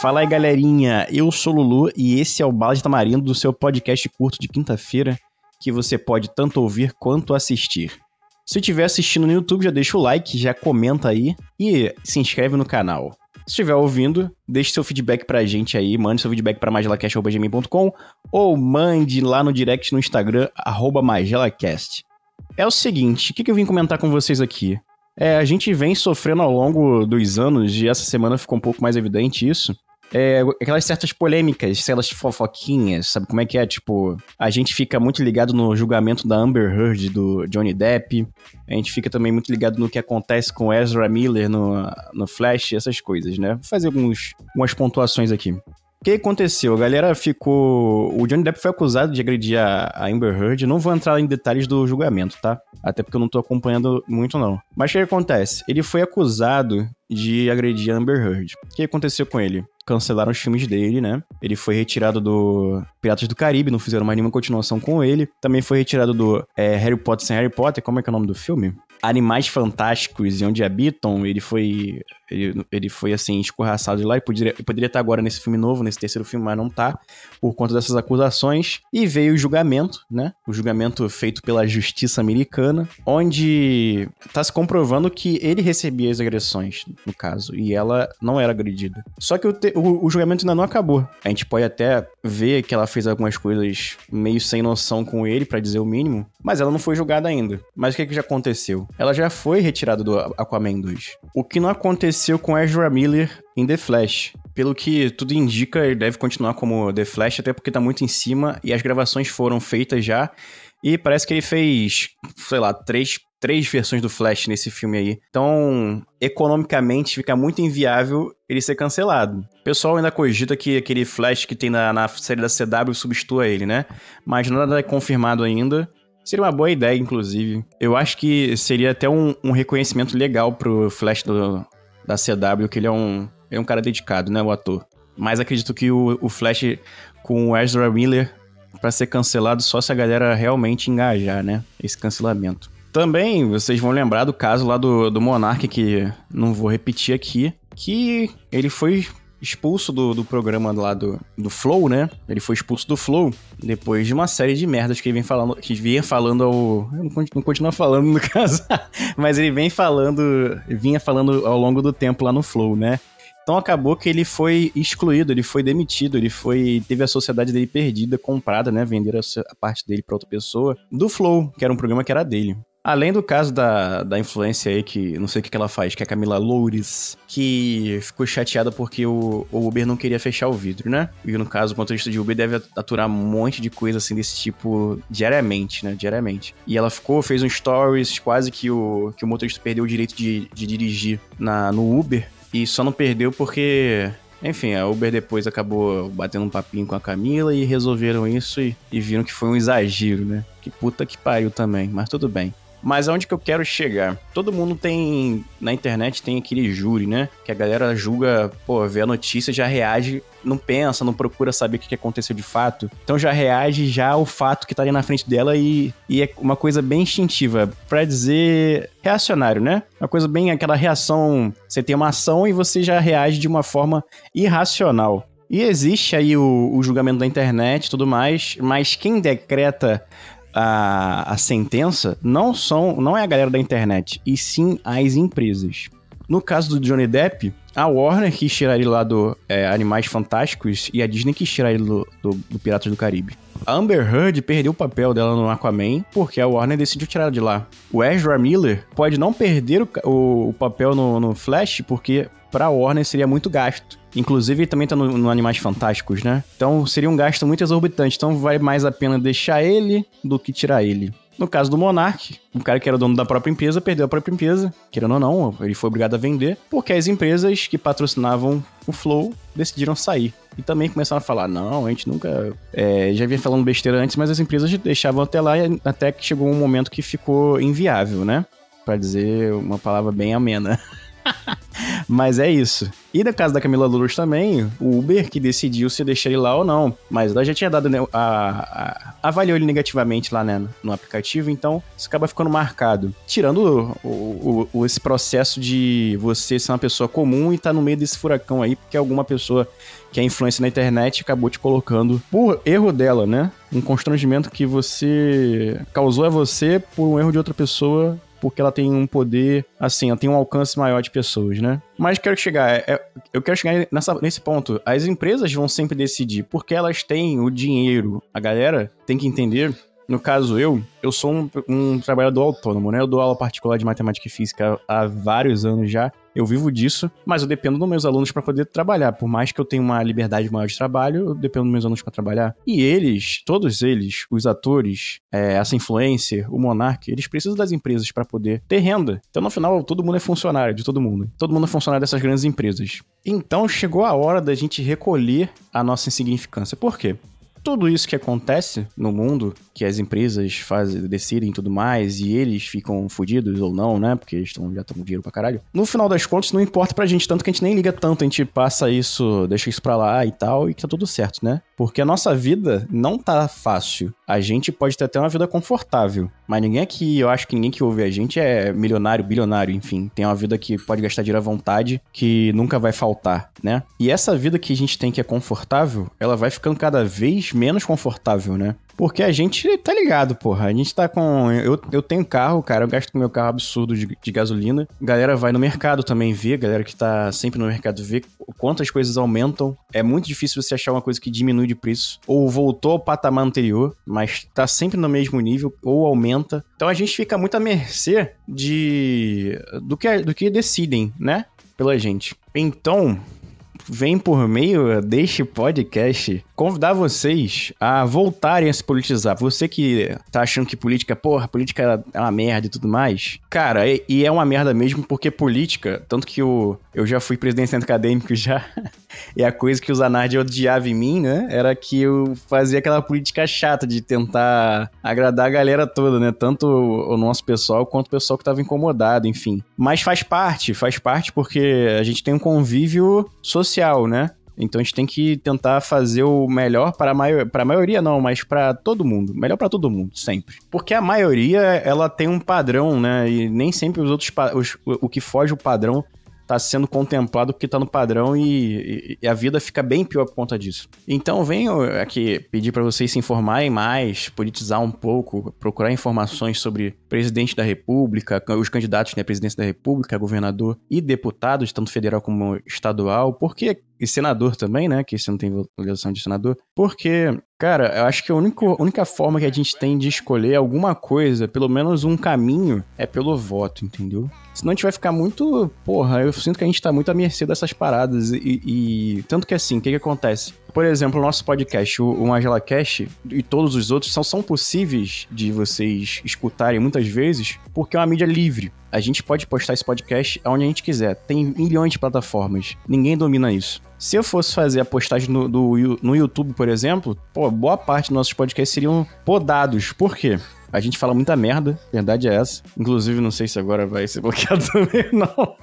Fala aí, galerinha. Eu sou Lulu e esse é o Bala de Tamarindo do seu podcast curto de quinta-feira, que você pode tanto ouvir quanto assistir. Se estiver assistindo no YouTube, já deixa o like, já comenta aí e se inscreve no canal. Se estiver ouvindo, deixe seu feedback pra gente aí, mande seu feedback pra magelacast.gmail.com ou mande lá no direct no Instagram, arroba magelacast. É o seguinte, o que, que eu vim comentar com vocês aqui? É, a gente vem sofrendo ao longo dos anos, e essa semana ficou um pouco mais evidente isso, é, aquelas certas polêmicas, aquelas fofoquinhas, sabe como é que é? Tipo, a gente fica muito ligado no julgamento da Amber Heard do Johnny Depp, a gente fica também muito ligado no que acontece com Ezra Miller no, no Flash, essas coisas, né? Vou fazer alguns, algumas pontuações aqui. Que aconteceu? A galera ficou. O Johnny Depp foi acusado de agredir a Amber Heard. Não vou entrar em detalhes do julgamento, tá? Até porque eu não tô acompanhando muito, não. Mas o que acontece? Ele foi acusado de agredir a Amber Heard. O que aconteceu com ele? Cancelaram os filmes dele, né? Ele foi retirado do Piratas do Caribe, não fizeram mais nenhuma continuação com ele. Também foi retirado do é, Harry Potter sem Harry Potter. Como é que é o nome do filme? Animais Fantásticos e Onde Habitam, ele foi ele, ele foi, assim, escorraçado de lá e poderia, poderia estar agora nesse filme novo, nesse terceiro filme, mas não tá, por conta dessas acusações. E veio o julgamento, né? O julgamento feito pela justiça americana, onde tá se comprovando que ele recebia as agressões, no caso, e ela não era agredida. Só que o, te, o, o julgamento ainda não acabou. A gente pode até ver que ela fez algumas coisas meio sem noção com ele, para dizer o mínimo, mas ela não foi julgada ainda. Mas o que, que já aconteceu? Ela já foi retirada do Aquaman 2. O que não aconteceu aconteceu com Ezra Miller em The Flash. Pelo que tudo indica, ele deve continuar como The Flash, até porque tá muito em cima e as gravações foram feitas já. E parece que ele fez, sei lá, três, três versões do Flash nesse filme aí. Então, economicamente, fica muito inviável ele ser cancelado. O pessoal ainda cogita que aquele Flash que tem na, na série da CW substitua ele, né? Mas nada é confirmado ainda. Seria uma boa ideia, inclusive. Eu acho que seria até um, um reconhecimento legal pro Flash do, da CW, que ele é um, é um cara dedicado, né, o ator. Mas acredito que o, o Flash com o Ezra Miller para ser cancelado só se a galera realmente engajar, né, esse cancelamento. Também vocês vão lembrar do caso lá do, do Monark, que não vou repetir aqui, que ele foi expulso do, do programa lá do, do Flow, né? Ele foi expulso do Flow depois de uma série de merdas que ele vem falando, que vinha falando ao. Não, não continua falando no caso, mas ele vem falando, vinha falando ao longo do tempo lá no Flow, né? Então acabou que ele foi excluído, ele foi demitido, ele foi teve a sociedade dele perdida, comprada, né, vender a, a parte dele para outra pessoa do Flow, que era um programa que era dele. Além do caso da, da influência aí, que não sei o que, que ela faz, que é a Camila Loures, que ficou chateada porque o, o Uber não queria fechar o vidro, né? E no caso, o motorista de Uber deve aturar um monte de coisa assim desse tipo diariamente, né? Diariamente. E ela ficou, fez um stories, quase que o, que o motorista perdeu o direito de, de dirigir na, no Uber. E só não perdeu porque enfim, a Uber depois acabou batendo um papinho com a Camila e resolveram isso e, e, viram que foi um exagero, né? Que puta que pariu também, mas tudo bem. Mas aonde que eu quero chegar? Todo mundo tem. Na internet tem aquele júri, né? Que a galera julga, pô, vê a notícia, já reage, não pensa, não procura saber o que aconteceu de fato. Então já reage já ao fato que tá ali na frente dela e, e é uma coisa bem instintiva. Pra dizer reacionário, né? Uma coisa bem aquela reação. Você tem uma ação e você já reage de uma forma irracional. E existe aí o, o julgamento da internet e tudo mais, mas quem decreta a, a sentença não são não é a galera da internet, e sim as empresas. No caso do Johnny Depp, a Warner quis tirar ele lá do é, Animais Fantásticos e a Disney quis tirar ele do, do, do, Piratas do Caribe. A Amber Heard perdeu o papel dela no Aquaman porque a Warner decidiu tirar de lá. O Ezra Miller pode não perder o, o, o papel no, no Flash porque para a Warner seria muito gasto. Inclusive, ele também tá no, no, Animais Fantásticos, né? Então seria um gasto muito exorbitante. Então vale mais a pena deixar ele do que tirar ele. No caso do Monark, o cara que era dono da própria empresa perdeu a própria empresa, querendo ou não, ele foi obrigado a vender, porque as empresas que patrocinavam o Flow decidiram sair. E também começaram a falar: não, a gente nunca. É, já vinha falando besteira antes, mas as empresas deixavam até lá, até que chegou um momento que ficou inviável, né? Para dizer uma palavra bem amena. Mas é isso. E no caso da Camila Lourdes também, o Uber que decidiu se deixar ele lá ou não. Mas ela já tinha dado, né, a, a, avaliou ele negativamente lá, né, no aplicativo, então isso acaba ficando marcado. Tirando o, o, o, esse processo de você ser uma pessoa comum e estar tá no meio desse furacão aí, porque alguma pessoa que é influência na internet acabou te colocando por erro dela, né? Um constrangimento que você causou a você por um erro de outra pessoa porque ela tem um poder, assim, ela tem um alcance maior de pessoas, né? Mas quero chegar, é, eu quero chegar nessa, nesse ponto. As empresas vão sempre decidir, porque elas têm o dinheiro. A galera tem que entender no caso, eu, eu sou um, um, trabalhador autônomo, né? Eu dou aula particular de matemática e física há vários anos já. Eu vivo disso, mas eu dependo dos meus alunos para poder trabalhar. Por mais que eu tenha uma liberdade maior de trabalho, eu dependo dos meus alunos para trabalhar. E eles, todos eles, os atores, é, essa influencer, o monarca, eles precisam das empresas para poder ter renda. Então, no final, todo mundo é funcionário de todo mundo. Todo mundo é funcionário dessas grandes empresas. Então, chegou a hora da gente recolher a nossa insignificância. Por quê? Tudo isso que acontece no mundo, que as empresas fazem, decidem e tudo mais, e eles ficam fodidos ou não, né? Porque eles tão, já estão com dinheiro pra caralho. No final das contas, não importa pra gente, tanto que a gente nem liga tanto, a gente passa isso, deixa isso pra lá e tal, e tá tudo certo, né? Porque a nossa vida não tá fácil. A gente pode ter até uma vida confortável, mas ninguém aqui, eu acho que ninguém que ouve a gente é milionário, bilionário, enfim. Tem uma vida que pode gastar dinheiro à vontade, que nunca vai faltar, né? E essa vida que a gente tem que é confortável, ela vai ficando cada vez menos confortável, né? Porque a gente tá ligado, porra. A gente tá com. Eu, eu tenho carro, cara. Eu gasto com meu carro absurdo de, de gasolina. Galera vai no mercado também ver. Galera que tá sempre no mercado vê quantas coisas aumentam. É muito difícil você achar uma coisa que diminui de preço. Ou voltou ao patamar anterior, mas tá sempre no mesmo nível. Ou aumenta. Então a gente fica muito à mercê de. do que, do que decidem, né? Pela gente. Então, vem por meio deste podcast convidar vocês a voltarem a se politizar. Você que tá achando que política, porra, política é uma merda e tudo mais. Cara, e é uma merda mesmo porque política, tanto que eu, eu já fui presidente acadêmico já, e a coisa que o Zanardi odiava em mim, né, era que eu fazia aquela política chata de tentar agradar a galera toda, né, tanto o nosso pessoal quanto o pessoal que tava incomodado, enfim. Mas faz parte, faz parte porque a gente tem um convívio social, né? Então a gente tem que tentar fazer o melhor para para a maioria não, mas para todo mundo, melhor para todo mundo, sempre. Porque a maioria ela tem um padrão, né? E nem sempre os outros os, o que foge o padrão tá sendo contemplado porque tá no padrão e, e, a vida fica bem pior por conta disso. Então venho aqui pedir para vocês se informarem mais, politizar um pouco, procurar informações sobre presidente da república, os candidatos né, presidência da república, governador e deputados, tanto federal como estadual, porque e senador também, né? Que você não tem eleição de senador. Porque, cara, eu acho que a única, única forma que a gente tem de escolher alguma coisa, pelo menos um caminho, é pelo voto, entendeu? Senão a gente vai ficar muito. Porra, eu sinto que a gente tá muito à mercê dessas paradas. E. e... Tanto que assim, o que, que acontece? Por exemplo, o nosso podcast, o, o Angela Cash e todos os outros são, são possíveis de vocês escutarem muitas vezes, porque é uma mídia livre. A gente pode postar esse podcast aonde a gente quiser. Tem milhões de plataformas. Ninguém domina isso. Se eu fosse fazer a postagem no, do, no YouTube, por exemplo, pô, boa parte dos nossos podcasts seriam podados. Por quê? A gente fala muita merda, verdade é essa. Inclusive, não sei se agora vai ser bloqueado também, não.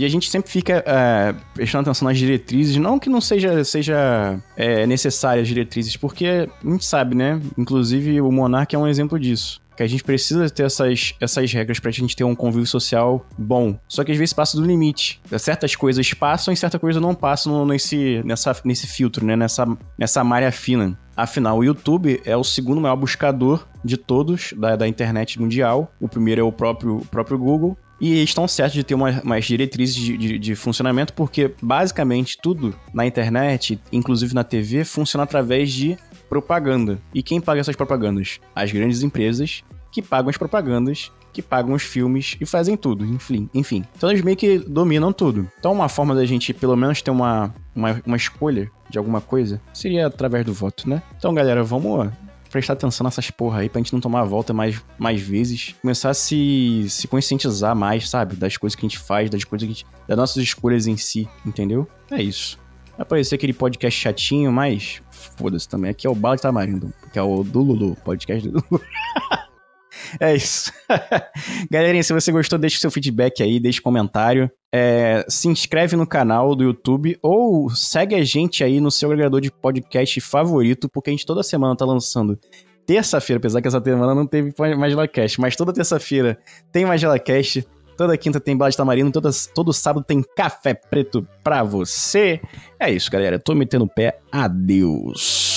E a gente sempre fica é, prestando atenção nas diretrizes, não que não seja, seja é, necessárias as diretrizes, porque a gente sabe, né? Inclusive o Monark é um exemplo disso que a gente precisa ter essas, essas regras pra gente ter um convívio social bom. Só que às vezes passa do limite. Certas coisas passam e certas coisas não passam nesse, nessa, nesse filtro, né? Nessa, nessa malha fina. Afinal, o YouTube é o segundo maior buscador de todos da, da internet mundial. O primeiro é o próprio, o próprio Google. E estão certos de ter uma, umas diretrizes de, de, de, funcionamento, porque basicamente tudo na internet, inclusive na TV, funciona através de propaganda. E quem paga essas propagandas? As grandes empresas que pagam as propagandas, que pagam os filmes e fazem tudo, enfim. enfim. Então eles meio que dominam tudo. Então uma forma da gente pelo menos ter uma, uma, uma escolha de alguma coisa seria através do voto, né? Então galera, vamos prestar atenção nessas porra aí pra gente não tomar a volta mais, mais vezes. Começar a se, se conscientizar mais, sabe? Das coisas que a gente faz, das coisas que gente, das nossas escolhas em si, entendeu? É isso. Vai parecer aquele podcast chatinho, mas foda-se também. Aqui é o Bala de Tamarindo, que é o do Lulu, podcast do Lulu. é isso. Galerinha, se você gostou, deixe seu feedback aí, deixe comentário. É, se inscreve no canal do YouTube ou segue a gente aí no seu agregador de podcast favorito, porque a gente toda semana tá lançando terça-feira, apesar que essa semana não teve MagelaCast, mas toda terça-feira tem MagelaCast, toda quinta tem Bala de Tamarino, toda, todo sábado tem Café Preto pra você. É isso, galera. Tô metendo o pé. Adeus.